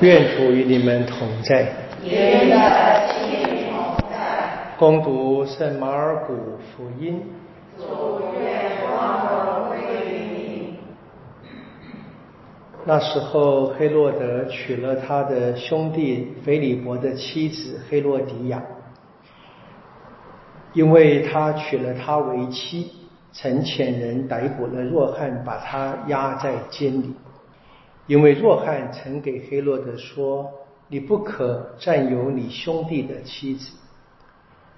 愿主与你们同在。也与你同在。恭读圣马尔谷福音。主愿光荣归于你。那时候，黑洛德娶了他的兄弟腓里伯的妻子黑洛迪亚，因为他娶了她为妻，曾遣人逮捕了若翰，把他押在监里。因为若翰曾给黑洛德说：“你不可占有你兄弟的妻子。”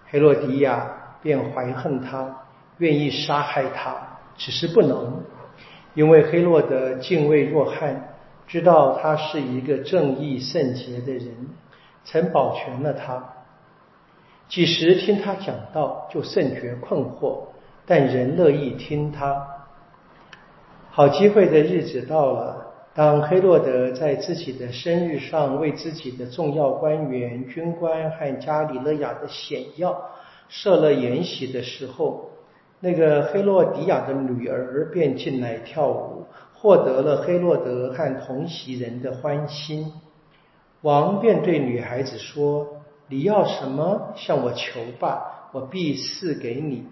黑洛迪亚便怀恨他，愿意杀害他，只是不能，因为黑洛德敬畏若翰，知道他是一个正义圣洁的人，曾保全了他。几时听他讲道，就甚觉困惑，但仍乐意听他。好机会的日子到了。当黑洛德在自己的生日上为自己的重要官员、军官和加里勒亚的显要设了筵席的时候，那个黑洛迪亚的女儿便进来跳舞，获得了黑洛德和同席人的欢心。王便对女孩子说：“你要什么，向我求吧，我必赐给你。”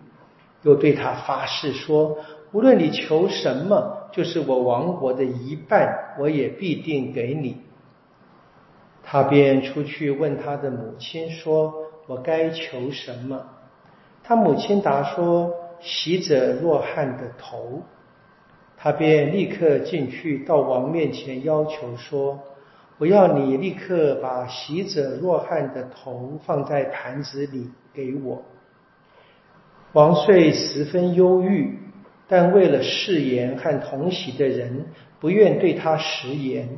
又对他发誓说。无论你求什么，就是我王国的一半，我也必定给你。他便出去问他的母亲说：“我该求什么？”他母亲答说：“洗者若汉的头。”他便立刻进去到王面前要求说：“我要你立刻把洗者若汉的头放在盘子里给我。”王遂十分忧郁。但为了誓言和同席的人不愿对他食言，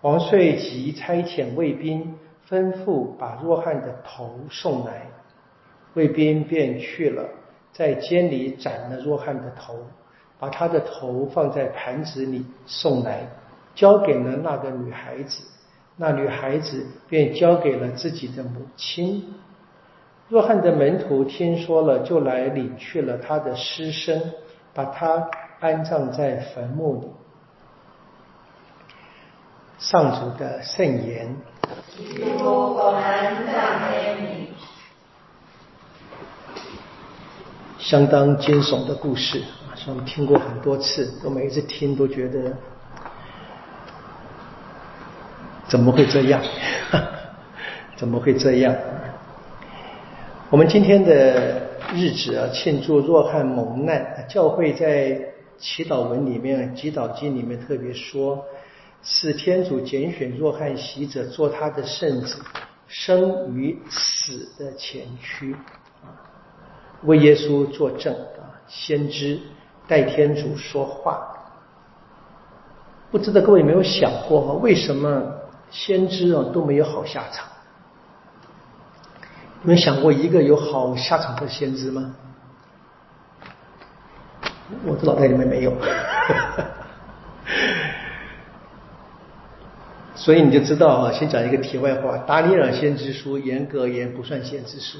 王遂即差遣卫兵吩咐把若翰的头送来。卫兵便去了，在监里斩了若翰的头，把他的头放在盘子里送来，交给了那个女孩子。那女孩子便交给了自己的母亲。若翰的门徒听说了，就来领去了他的尸身。把他安葬在坟墓里。上主的圣言。相当惊悚的故事啊，我们听过很多次，我每一次听都觉得，怎么会这样？怎么会这样？我们今天的。日子啊，庆祝若翰蒙难。教会在祈祷文里面、祈祷经里面特别说，是天主拣选若翰洗者做他的圣子，生于死的前驱啊，为耶稣作证啊，先知代天主说话。不知道各位有没有想过吗？为什么先知啊都没有好下场？有没有想过一个有好下场的先知吗？我的脑袋里面没有，所以你就知道啊。先讲一个题外话，达尼尔先知书严格言不算先知书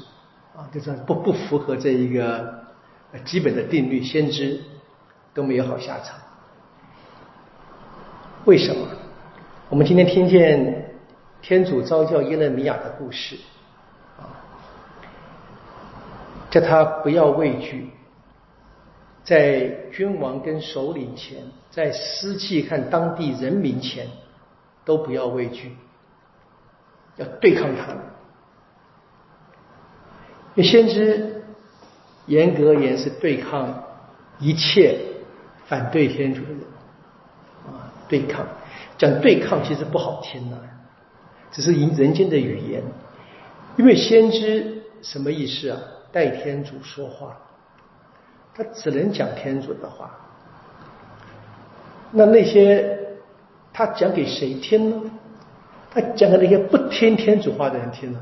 啊，就是不不符合这一个基本的定律，先知都没有好下场。为什么？我们今天听见天主召教耶勒米亚的故事。叫他不要畏惧，在君王跟首领前，在司祭看当地人民前，都不要畏惧，要对抗他。因为先知严格而言是对抗一切反对天主的人啊，对抗讲对抗其实不好听啊，只是人人间的语言。因为先知什么意思啊？代天主说话，他只能讲天主的话。那那些他讲给谁听呢？他讲给那些不听天主话的人听呢？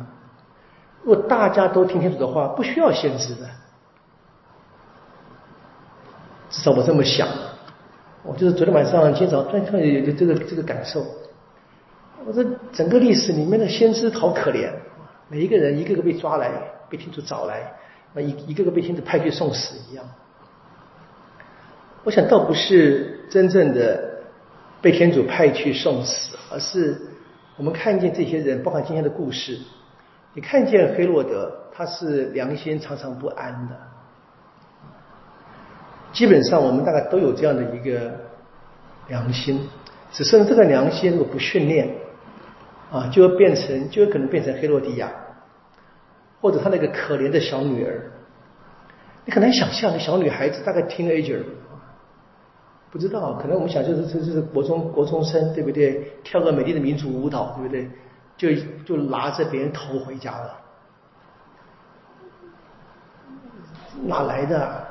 如果大家都听天主的话，不需要先知的。至少我这么想。我就是昨天晚上、今早突然突然有这个这个感受。我说整个历史里面的先知好可怜，每一个人一个个被抓来，被天主找来。那一一个个被天主派去送死一样，我想倒不是真正的被天主派去送死，而是我们看见这些人，包括今天的故事，你看见黑洛德，他是良心常常不安的。基本上我们大概都有这样的一个良心，只是这个良心如果不训练，啊，就会变成，就有可能变成黑洛迪亚，或者他那个可怜的小女儿。你很难想象，那小女孩子大概 teenager，不知道，可能我们想就是这就是国中国中生，对不对？跳个美丽的民族舞蹈，对不对？就就拿着别人头回家了，哪来的？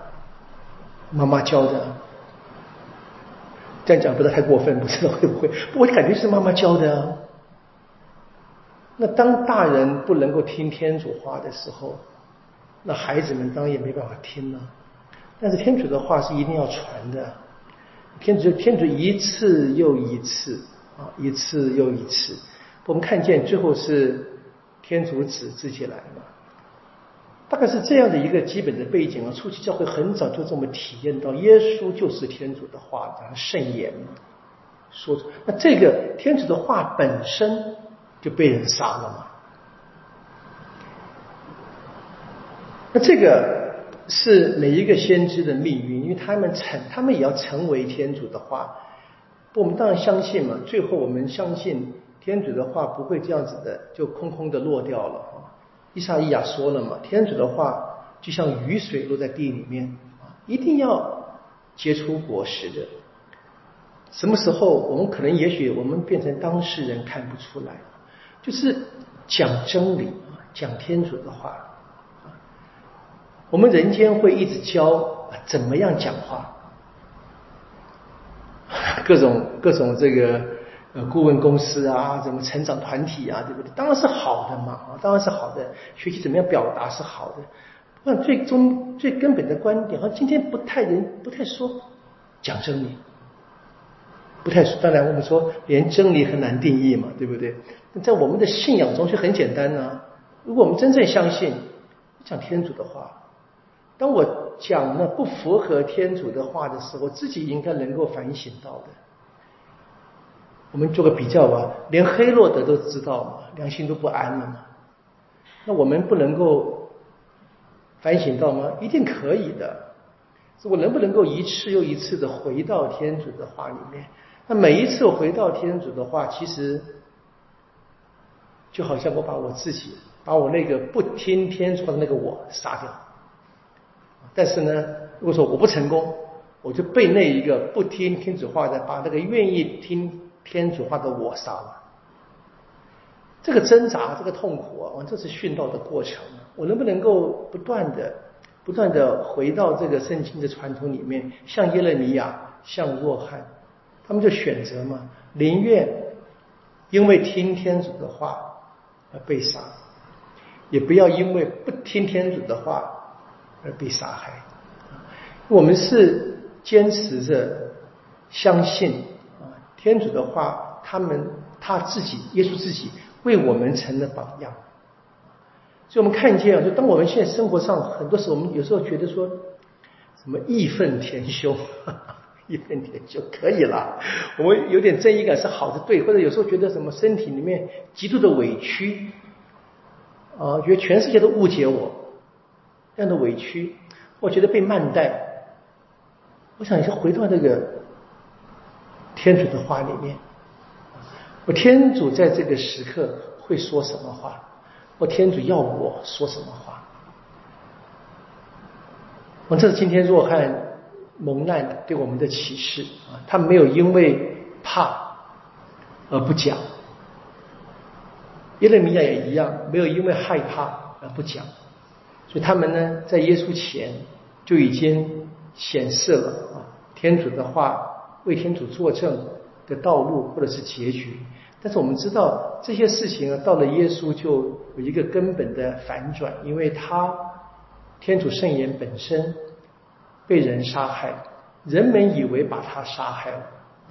妈妈教的，这样讲不知道太过分，不知道会不会？我感觉是妈妈教的啊。那当大人不能够听天主话的时候，那孩子们当然也没办法听了。但是天主的话是一定要传的，天主天主一次又一次啊，一次又一次，我们看见最后是天主子自己来了。大概是这样的一个基本的背景啊，初期教会很早就这么体验到，耶稣就是天主的话，然后圣言说出。那这个天主的话本身就被人杀了嘛？那这个是每一个先知的命运，因为他们成，他们也要成为天主的话。我们当然相信嘛，最后我们相信天主的话不会这样子的就空空的落掉了。伊莎伊亚说了嘛，天主的话就像雨水落在地里面，一定要结出果实的。什么时候我们可能也许我们变成当事人看不出来，就是讲真理啊，讲天主的话我们人间会一直教怎么样讲话，各种各种这个。呃，顾问公司啊，什么成长团体啊，对不对？当然是好的嘛，啊，当然是好的。学习怎么样表达是好的。那最终最根本的观点，好像今天不太人不太说讲真理，不太。当然我们说连真理很难定义嘛，对不对？在我们的信仰中就很简单呢。如果我们真正相信讲天主的话，当我讲了不符合天主的话的时候，自己应该能够反省到的。我们做个比较吧，连黑洛德都知道嘛，良心都不安了嘛。那我们不能够反省到吗？一定可以的。我能不能够一次又一次的回到天主的话里面？那每一次回到天主的话，其实就好像我把我自己，把我那个不听天主的那个我杀掉。但是呢，如果说我不成功，我就被那一个不听天主话的，把那个愿意听。天主话的我杀了，这个挣扎，这个痛苦啊，这是殉道的过程。我能不能够不断的、不断的回到这个圣经的传统里面，像耶勒米亚，像若翰，他们就选择嘛，宁愿因为听天主的话而被杀，也不要因为不听天主的话而被杀害。我们是坚持着相信啊。天主的话，他们他自己，耶稣自己为我们成了榜样。所以我们看见啊，就当我们现在生活上很多时候，我们有时候觉得说，什么义愤填膺，义愤填膺可以了。我们有点正义感是好的，对。或者有时候觉得什么身体里面极度的委屈，啊，觉得全世界都误解我，这样的委屈，我觉得被慢待。我想先回到那个。天主的话里面，我天主在这个时刻会说什么话？我天主要我说什么话？我这是今天若翰蒙难对我们的启示啊！他没有因为怕而不讲，耶勒米亚也一样，没有因为害怕而不讲，所以他们呢，在耶稣前就已经显示了啊，天主的话。为天主作证的道路，或者是结局。但是我们知道这些事情啊，到了耶稣就有一个根本的反转，因为他天主圣言本身被人杀害，人们以为把他杀害了。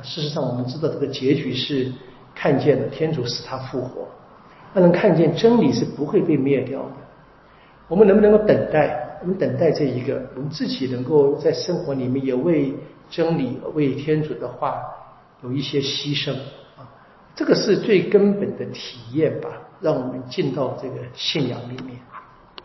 事实上，我们知道这个结局是看见了天主使他复活。那能看见真理是不会被灭掉的。我们能不能够等待？我们等待这一个，我们自己能够在生活里面也为。真理为天主的话有一些牺牲啊，这个是最根本的体验吧，让我们进到这个信仰里面。